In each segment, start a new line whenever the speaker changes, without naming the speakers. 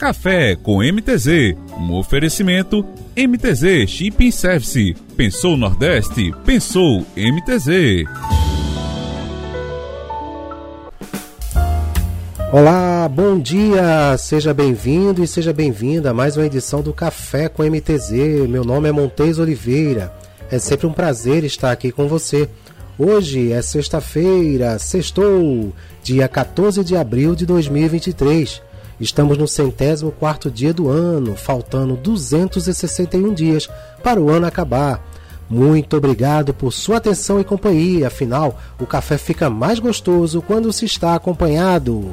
Café com MTZ, um oferecimento MTZ Shipping Service. Pensou Nordeste? Pensou MTZ.
Olá, bom dia, seja bem-vindo e seja bem-vinda a mais uma edição do Café com MTZ. Meu nome é Montes Oliveira. É sempre um prazer estar aqui com você. Hoje é sexta-feira, sextou, dia 14 de abril de 2023. Estamos no centésimo quarto dia do ano, faltando 261 dias para o ano acabar. Muito obrigado por sua atenção e companhia, afinal, o café fica mais gostoso quando se está acompanhado.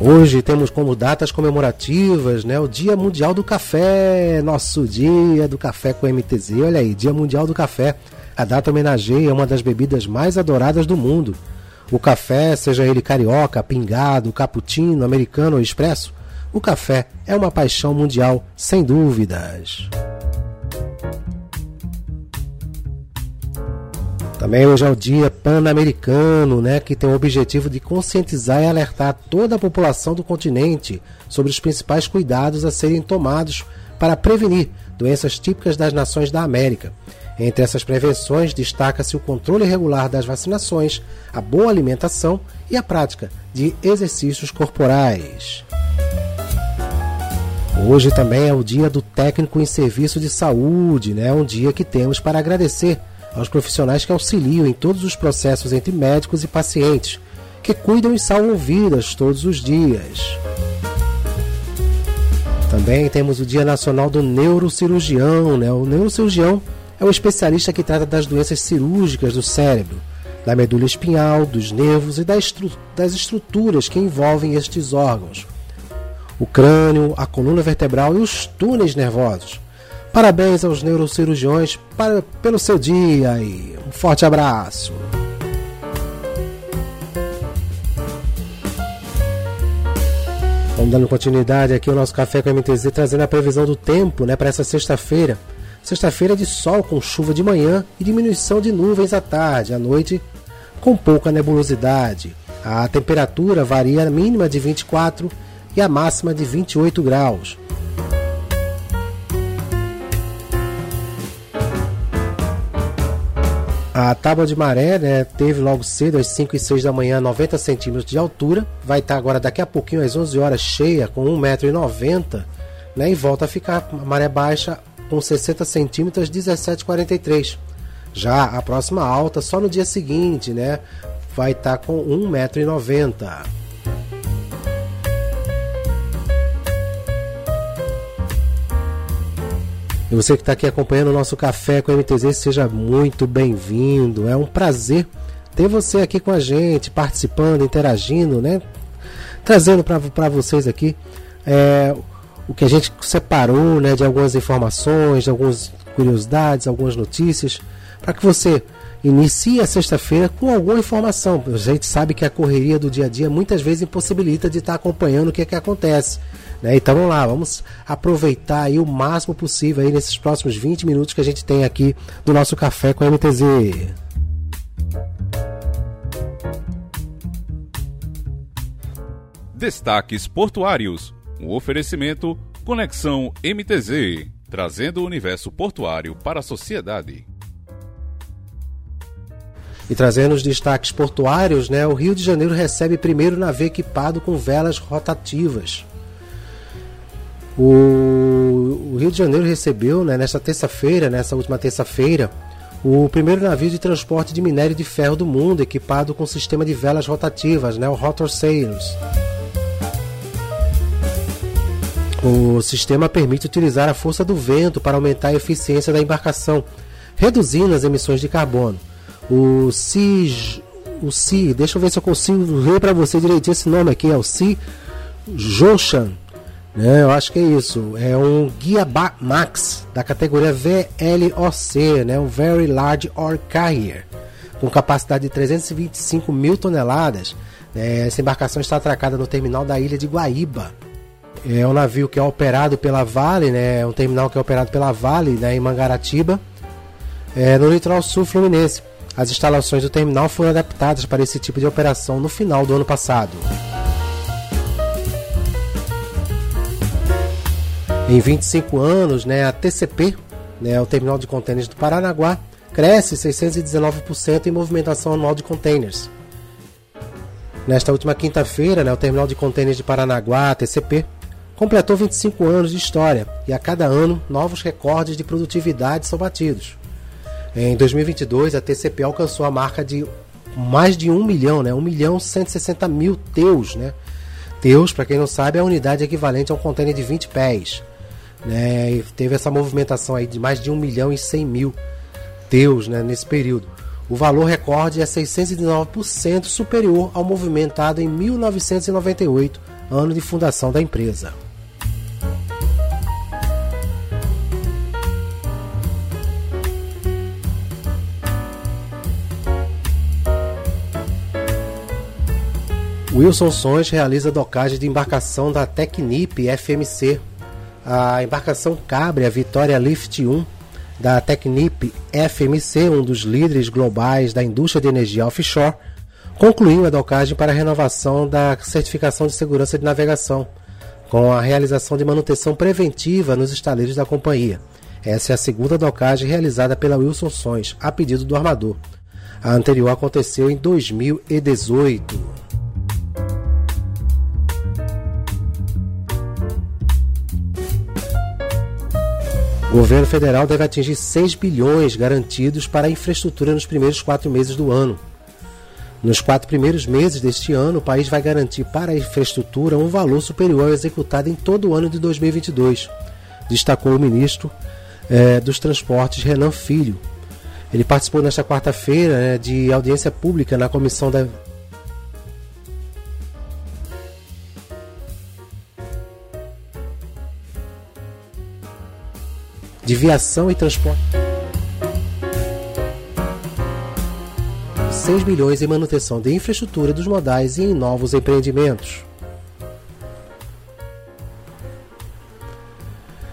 Hoje temos como datas comemorativas, né, o Dia Mundial do Café, nosso dia do café com MTZ. Olha aí, Dia Mundial do Café. A data homenageia uma das bebidas mais adoradas do mundo. O café, seja ele carioca, pingado, cappuccino, americano ou expresso, o café é uma paixão mundial, sem dúvidas. Também hoje é o Dia Pan-Americano, né, que tem o objetivo de conscientizar e alertar toda a população do continente sobre os principais cuidados a serem tomados para prevenir doenças típicas das nações da América. Entre essas prevenções, destaca-se o controle regular das vacinações, a boa alimentação e a prática de exercícios corporais. Hoje também é o dia do técnico em serviço de saúde, né? um dia que temos para agradecer aos profissionais que auxiliam em todos os processos entre médicos e pacientes, que cuidam e salvam vidas todos os dias. Também temos o Dia Nacional do Neurocirurgião. Né? O neurocirurgião é o especialista que trata das doenças cirúrgicas do cérebro, da medula espinhal, dos nervos e das estruturas que envolvem estes órgãos. O crânio, a coluna vertebral e os túneis nervosos. Parabéns aos neurocirurgiões para, pelo seu dia e um forte abraço. Vamos dando continuidade aqui ao nosso Café com a MTZ, trazendo a previsão do tempo né, para essa sexta-feira. Sexta-feira de sol com chuva de manhã e diminuição de nuvens à tarde, à noite com pouca nebulosidade. A temperatura varia a mínima de 24 e a máxima de 28 graus. A tábua de maré né, teve logo cedo, às 5 e 6 da manhã, 90 centímetros de altura. Vai estar agora daqui a pouquinho, às 11 horas, cheia, com 1,90m. Né, e volta a ficar maré baixa com 60 centímetros, 17,43. Já a próxima alta, só no dia seguinte, né, vai estar com 1,90m. E você que está aqui acompanhando o nosso café com MTZ, seja muito bem-vindo. É um prazer ter você aqui com a gente, participando, interagindo, né? Trazendo para vocês aqui é, o que a gente separou né, de algumas informações, de algumas curiosidades, algumas notícias, para que você inicie a sexta-feira com alguma informação. A gente sabe que a correria do dia a dia muitas vezes impossibilita de estar acompanhando o que, é que acontece. Né? Então vamos lá, vamos aproveitar aí o máximo possível aí nesses próximos 20 minutos que a gente tem aqui do nosso café com a MTZ.
Destaques Portuários. Um oferecimento Conexão MTZ, trazendo o universo portuário para a sociedade.
E trazendo os destaques portuários, né, o Rio de Janeiro recebe primeiro navio equipado com velas rotativas. O, o Rio de Janeiro recebeu, né, nesta terça-feira, nessa última terça-feira, o primeiro navio de transporte de minério de ferro do mundo, equipado com sistema de velas rotativas, né, o Rotor Sails. O sistema permite utilizar a força do vento para aumentar a eficiência da embarcação, reduzindo as emissões de carbono. O CIG, o CI, deixa eu ver se eu consigo ler para você direitinho esse nome aqui, é o CI Joshan né? Eu acho que é isso. É um Guia Max da categoria VLOC, né? um Very Large Ore Carrier, com capacidade de 325 mil toneladas. É, essa embarcação está atracada no terminal da ilha de Guaíba. É um navio que é operado pela Vale, né? É um terminal que é operado pela Vale né? em Mangaratiba. É, no litoral sul fluminense, as instalações do terminal foram adaptadas para esse tipo de operação no final do ano passado. Em 25 anos, né, a TCP, né, o Terminal de Contêineres do Paranaguá, cresce 619% em movimentação anual de containers. Nesta última quinta-feira, né, o Terminal de Contêineres de Paranaguá, TCP, completou 25 anos de história e a cada ano novos recordes de produtividade são batidos. Em 2022, a TCP alcançou a marca de mais de 1 milhão, né? 1 milhão 160 mil teus, né? Teus, para quem não sabe, é a unidade equivalente a um container de 20 pés. Né? E teve essa movimentação aí de mais de 1 milhão e 100 mil teus né, nesse período. O valor recorde é 609% superior ao movimentado em 1998, ano de fundação da empresa. Wilson Sons realiza docagem de embarcação da Tecnip FMC. A embarcação cabre a Vitória Lift 1 da Tecnip FMC, um dos líderes globais da indústria de energia offshore, concluiu a docagem para a renovação da certificação de segurança de navegação, com a realização de manutenção preventiva nos estaleiros da companhia. Essa é a segunda docagem realizada pela Wilson Sons, a pedido do armador. A anterior aconteceu em 2018. O governo federal deve atingir 6 bilhões garantidos para a infraestrutura nos primeiros quatro meses do ano. Nos quatro primeiros meses deste ano, o país vai garantir para a infraestrutura um valor superior ao executado em todo o ano de 2022, destacou o ministro eh, dos Transportes Renan Filho. Ele participou nesta quarta-feira né, de audiência pública na Comissão da de viação e transporte. 6 bilhões em manutenção de infraestrutura dos modais e em novos empreendimentos.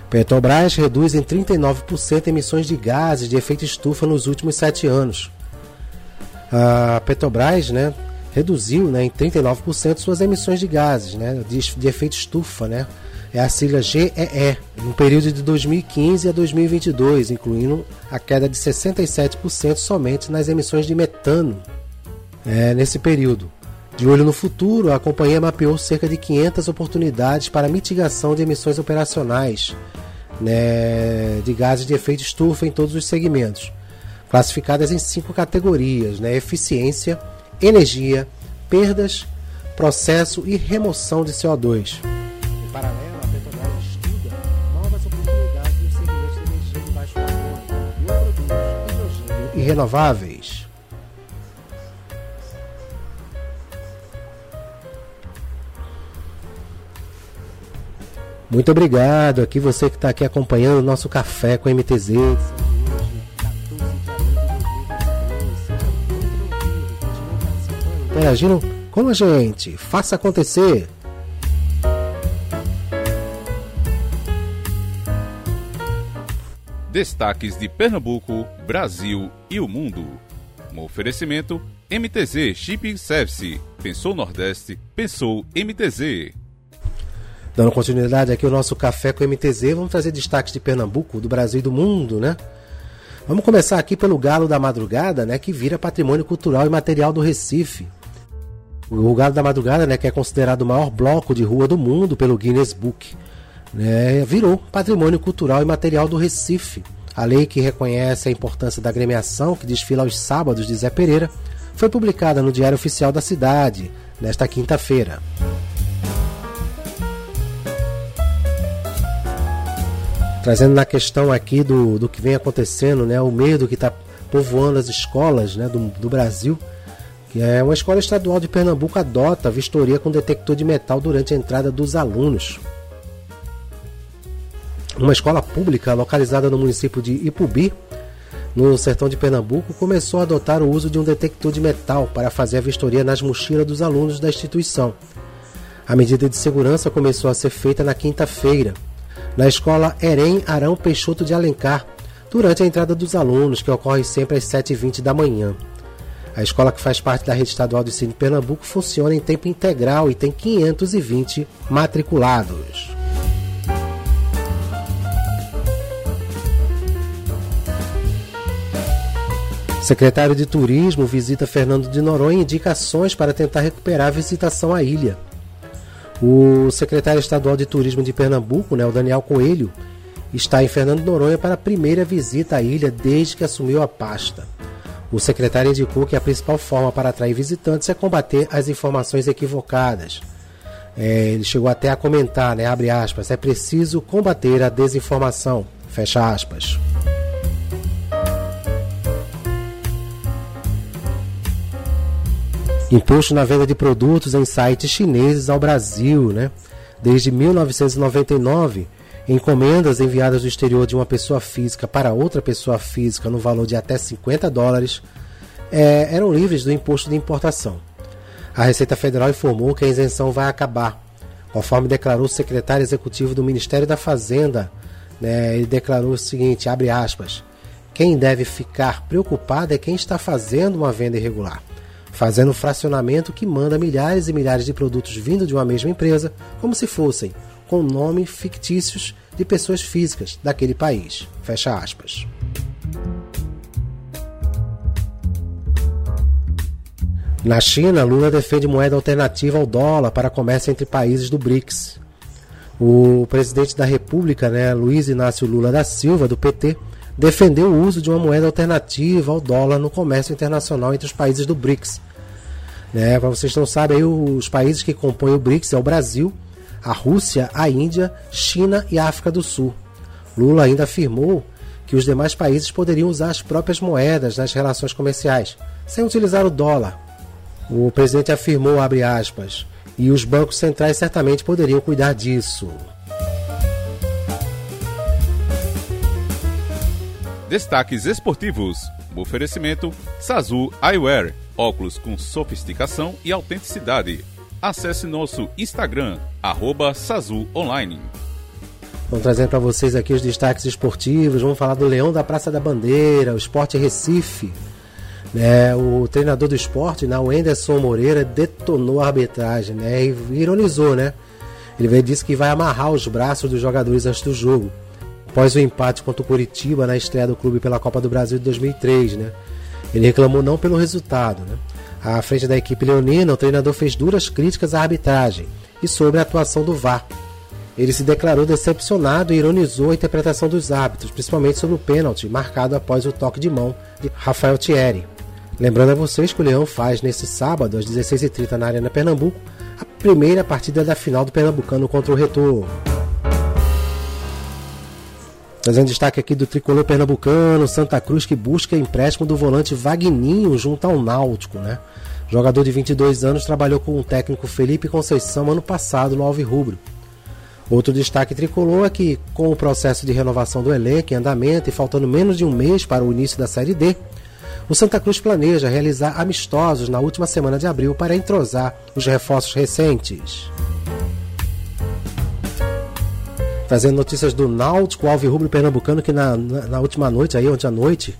Petrobras reduz em 39% emissões de gases de efeito estufa nos últimos sete anos. A Petrobras né, reduziu né, em 39% suas emissões de gases né, de, de efeito estufa, né, é a sigla GEE, no período de 2015 a 2022, incluindo a queda de 67% somente nas emissões de metano é, nesse período. De olho no futuro, a companhia mapeou cerca de 500 oportunidades para mitigação de emissões operacionais né, de gases de efeito estufa em todos os segmentos, classificadas em cinco categorias: né, eficiência, energia, perdas, processo e remoção de CO2. Em renováveis. Muito obrigado aqui você que está aqui acompanhando o nosso café com MTZ. Interagindo com a gente, faça acontecer.
Destaques de Pernambuco, Brasil e o mundo. Um oferecimento MTZ Shipping Service. Pensou Nordeste, pensou MTZ.
Dando continuidade aqui ao nosso café com MTZ, vamos trazer destaques de Pernambuco, do Brasil e do mundo, né? Vamos começar aqui pelo Galo da Madrugada, né, que vira patrimônio cultural e material do Recife. O Galo da Madrugada, né, que é considerado o maior bloco de rua do mundo pelo Guinness Book né, virou patrimônio cultural e material do Recife. A lei que reconhece a importância da agremiação, que desfila aos sábados de Zé Pereira, foi publicada no Diário Oficial da Cidade nesta quinta-feira. Trazendo na questão aqui do, do que vem acontecendo, né, o medo que está povoando as escolas né, do, do Brasil, que é uma escola estadual de Pernambuco adota vistoria com detector de metal durante a entrada dos alunos. Uma escola pública localizada no município de Ipubi, no sertão de Pernambuco, começou a adotar o uso de um detector de metal para fazer a vistoria nas mochilas dos alunos da instituição. A medida de segurança começou a ser feita na quinta-feira, na escola Erem Arão Peixoto de Alencar, durante a entrada dos alunos, que ocorre sempre às 7h20 da manhã. A escola que faz parte da rede estadual de ensino de Pernambuco funciona em tempo integral e tem 520 matriculados. Secretário de Turismo visita Fernando de Noronha indicações para tentar recuperar a visitação à ilha. O secretário estadual de Turismo de Pernambuco, né, o Daniel Coelho, está em Fernando de Noronha para a primeira visita à ilha desde que assumiu a pasta. O secretário indicou que a principal forma para atrair visitantes é combater as informações equivocadas. É, ele chegou até a comentar, né, abre aspas, é preciso combater a desinformação, fecha aspas. Imposto na venda de produtos em sites chineses ao Brasil, né? Desde 1999, Encomendas enviadas do exterior de uma pessoa física para outra pessoa física no valor de até 50 dólares é, eram livres do imposto de importação. A Receita Federal informou que a isenção vai acabar, conforme declarou o secretário executivo do Ministério da Fazenda. Né, ele declarou o seguinte: abre aspas. Quem deve ficar preocupado é quem está fazendo uma venda irregular, fazendo fracionamento que manda milhares e milhares de produtos vindo de uma mesma empresa como se fossem com nomes fictícios de pessoas físicas daquele país. Fecha aspas. Na China, Lula defende moeda alternativa ao dólar para comércio entre países do BRICS. O presidente da República, né, Luiz Inácio Lula da Silva, do PT, defendeu o uso de uma moeda alternativa ao dólar no comércio internacional entre os países do BRICS. Né, para vocês não sabem, aí, os países que compõem o BRICS é o Brasil, a Rússia, a Índia, China e a África do Sul. Lula ainda afirmou que os demais países poderiam usar as próprias moedas nas relações comerciais, sem utilizar o dólar. O presidente afirmou, aspas, e os bancos centrais certamente poderiam cuidar disso.
Destaques esportivos. Oferecimento Sazu Eyewear. Óculos com sofisticação e autenticidade acesse nosso Instagram, arroba Online.
Vamos trazer para vocês aqui os destaques esportivos. Vamos falar do Leão da Praça da Bandeira, o Esporte Recife. Né, o treinador do esporte, né, o Anderson Moreira, detonou a arbitragem né, e ironizou. Né? Ele disse que vai amarrar os braços dos jogadores antes do jogo. Após o empate contra o Curitiba na estreia do clube pela Copa do Brasil de 2003. Né? Ele reclamou não pelo resultado, né? À frente da equipe leonina, o treinador fez duras críticas à arbitragem e sobre a atuação do VAR. Ele se declarou decepcionado e ironizou a interpretação dos árbitros, principalmente sobre o pênalti marcado após o toque de mão de Rafael Thierry. Lembrando a vocês que o Leão faz nesse sábado, às 16h30 na Arena Pernambuco, a primeira partida da final do Pernambucano contra o Retorno. Fazendo destaque aqui do tricolor pernambucano, Santa Cruz que busca empréstimo do volante Vagninho junto ao Náutico, né? Jogador de 22 anos trabalhou com o técnico Felipe Conceição ano passado no Alvirrubro. Outro destaque tricolor é que, com o processo de renovação do elenco em andamento e faltando menos de um mês para o início da Série D, o Santa Cruz planeja realizar amistosos na última semana de abril para entrosar os reforços recentes. Trazendo notícias do Náutico Alvirrubro Pernambucano que na, na, na, última noite, aí ontem à noite,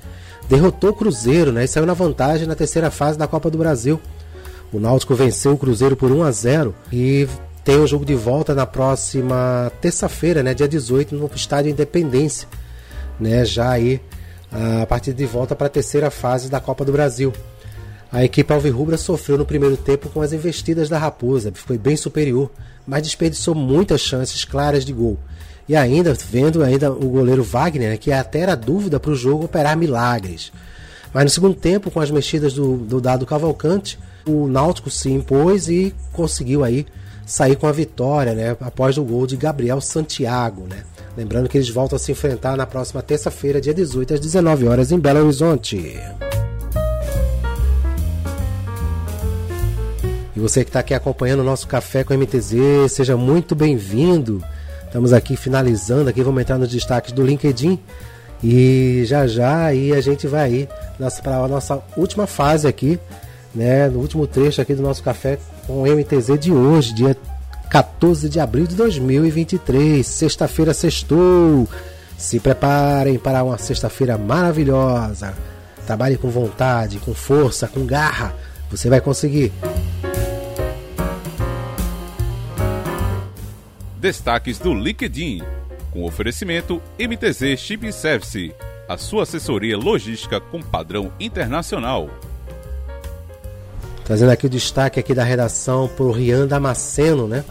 derrotou o Cruzeiro, né? E saiu na vantagem na terceira fase da Copa do Brasil. O Náutico venceu o Cruzeiro por 1 a 0 e tem o jogo de volta na próxima terça-feira, né, dia 18, no Estádio Independência, né, já aí a partir de volta para a terceira fase da Copa do Brasil. A equipe alvirrubra sofreu no primeiro tempo com as investidas da Raposa, foi bem superior, mas desperdiçou muitas chances claras de gol. E ainda vendo ainda o goleiro Wagner, que até era dúvida para o jogo operar milagres. Mas no segundo tempo, com as mexidas do, do dado Cavalcante, o Náutico se impôs e conseguiu aí sair com a vitória, né, após o gol de Gabriel Santiago, né. Lembrando que eles voltam a se enfrentar na próxima terça-feira, dia 18 às 19 horas em Belo Horizonte. E você que está aqui acompanhando o nosso café com MTZ, seja muito bem-vindo. Estamos aqui finalizando, aqui vamos entrar nos destaques do LinkedIn e já já aí a gente vai aí para a nossa última fase aqui, né, no último trecho aqui do nosso café com MTZ de hoje, dia 14 de abril de 2023, sexta-feira sextou. Se preparem para uma sexta-feira maravilhosa. Trabalhe com vontade, com força, com garra. Você vai conseguir.
Destaques do LinkedIn, com oferecimento MTZ Shipping Service, a sua assessoria logística com padrão internacional.
Trazendo aqui o destaque aqui da redação por Rian Damasceno, né?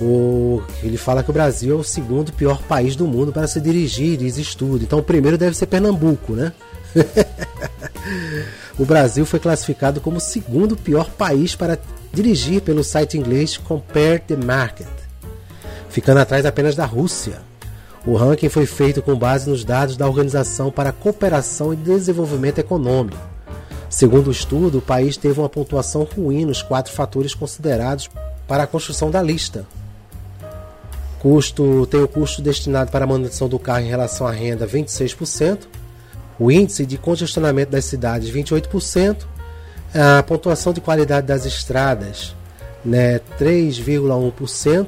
O, ele fala que o Brasil é o segundo pior país do mundo para se dirigir, diz estudo. Então o primeiro deve ser Pernambuco, né? o Brasil foi classificado como o segundo pior país para dirigir pelo site inglês Compare the Market ficando atrás apenas da Rússia. O ranking foi feito com base nos dados da Organização para a Cooperação e Desenvolvimento Econômico. Segundo o estudo, o país teve uma pontuação ruim nos quatro fatores considerados para a construção da lista. Custo tem o custo destinado para a manutenção do carro em relação à renda 26%, o índice de congestionamento das cidades 28%, a pontuação de qualidade das estradas né, 3,1%,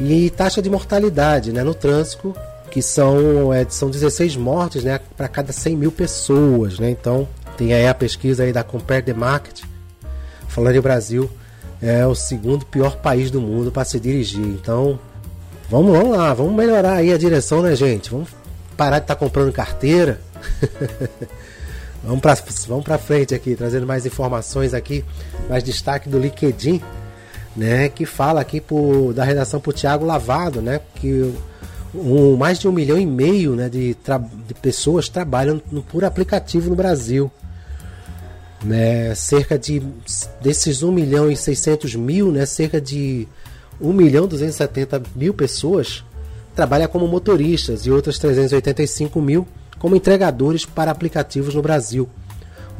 e taxa de mortalidade né, no trânsito, que são, é, são 16 mortes né, para cada 100 mil pessoas. Né? Então, tem aí a pesquisa aí da Compare the Market, falando em Brasil, é o segundo pior país do mundo para se dirigir. Então, vamos, vamos lá, vamos melhorar aí a direção, né, gente? Vamos parar de estar tá comprando carteira. vamos para vamos frente aqui, trazendo mais informações aqui, mais destaque do LinkedIn né, que fala aqui da redação por Tiago Lavado, né, que um, mais de um milhão e meio né, de, de pessoas trabalham no, por aplicativo no Brasil. Né, cerca de desses 1 milhão e 600 mil, né, cerca de 1 milhão e 270 mil pessoas trabalham como motoristas e outras 385 mil como entregadores para aplicativos no Brasil.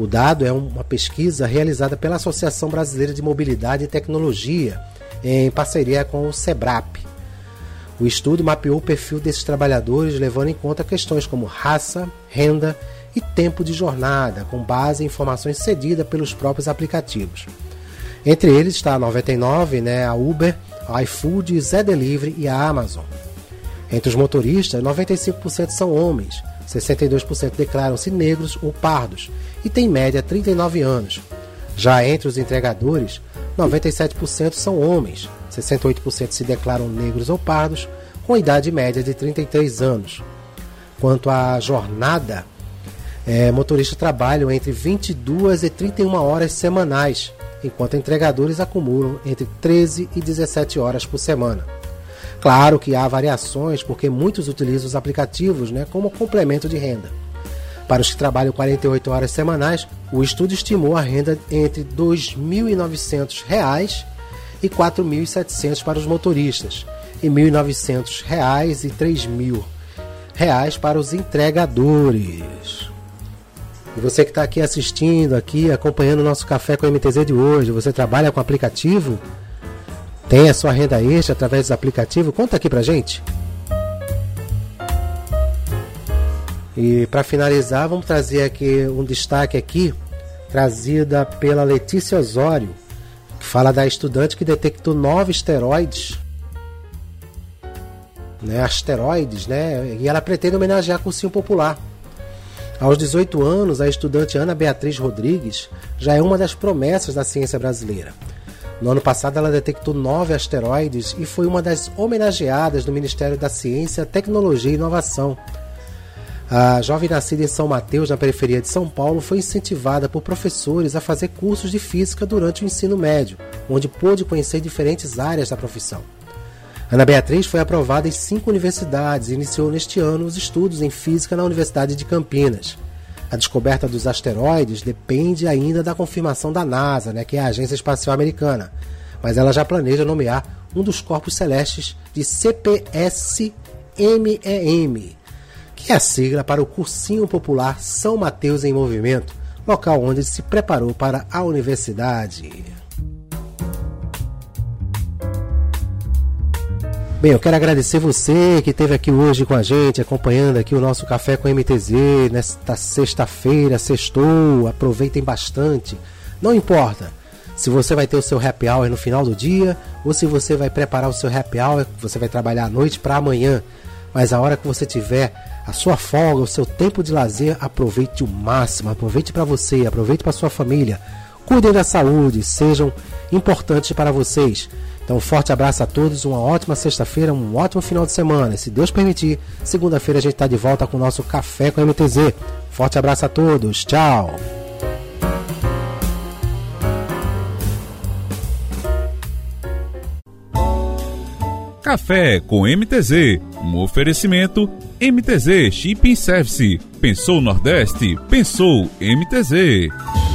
O dado é uma pesquisa realizada pela Associação Brasileira de Mobilidade e Tecnologia, em parceria com o SEBRAP. O estudo mapeou o perfil desses trabalhadores, levando em conta questões como raça, renda e tempo de jornada, com base em informações cedidas pelos próprios aplicativos. Entre eles está a 99, né, a Uber, a iFood, Zé Delivery e a Amazon. Entre os motoristas, 95% são homens, 62% declaram-se negros ou pardos e têm média 39 anos. Já entre os entregadores, 97% são homens, 68% se declaram negros ou pardos, com idade média de 33 anos. Quanto à jornada, é, motoristas trabalham entre 22 e 31 horas semanais, enquanto entregadores acumulam entre 13 e 17 horas por semana. Claro que há variações, porque muitos utilizam os aplicativos né, como complemento de renda. Para os que trabalham 48 horas semanais, o estudo estimou a renda entre R$ 2.900 e R$ 4.700 para os motoristas, e R$ 1.900 e R$ 3.000 para os entregadores. E você que está aqui assistindo, aqui acompanhando o nosso café com MTZ de hoje, você trabalha com aplicativo? Tem a sua renda extra através do aplicativo? Conta aqui pra gente. E para finalizar, vamos trazer aqui um destaque aqui, trazida pela Letícia Osório, que fala da estudante que detectou nove esteroides, né, asteroides, né, e ela pretende homenagear cursinho popular. Aos 18 anos, a estudante Ana Beatriz Rodrigues já é uma das promessas da ciência brasileira. No ano passado, ela detectou nove asteroides e foi uma das homenageadas do Ministério da Ciência, Tecnologia e Inovação. A jovem nascida em São Mateus, na periferia de São Paulo, foi incentivada por professores a fazer cursos de física durante o ensino médio, onde pôde conhecer diferentes áreas da profissão. Ana Beatriz foi aprovada em cinco universidades e iniciou neste ano os estudos em física na Universidade de Campinas. A descoberta dos asteroides depende ainda da confirmação da NASA, né, que é a Agência Espacial Americana, mas ela já planeja nomear um dos corpos celestes de CPS-MEM, que é a sigla para o Cursinho Popular São Mateus em Movimento, local onde se preparou para a universidade. Bem, eu quero agradecer você que esteve aqui hoje com a gente, acompanhando aqui o nosso Café com MTZ nesta sexta-feira, sextou, aproveitem bastante. Não importa se você vai ter o seu happy hour no final do dia ou se você vai preparar o seu happy hour, você vai trabalhar à noite para amanhã. Mas a hora que você tiver a sua folga, o seu tempo de lazer, aproveite o máximo, aproveite para você, aproveite para sua família. Cuidem da saúde, sejam importantes para vocês. Então, um forte abraço a todos, uma ótima sexta-feira, um ótimo final de semana. E se Deus permitir, segunda-feira a gente está de volta com o nosso Café com MTZ. Forte abraço a todos, tchau!
Café com MTZ, um oferecimento MTZ Shipping Service. Pensou Nordeste? Pensou MTZ.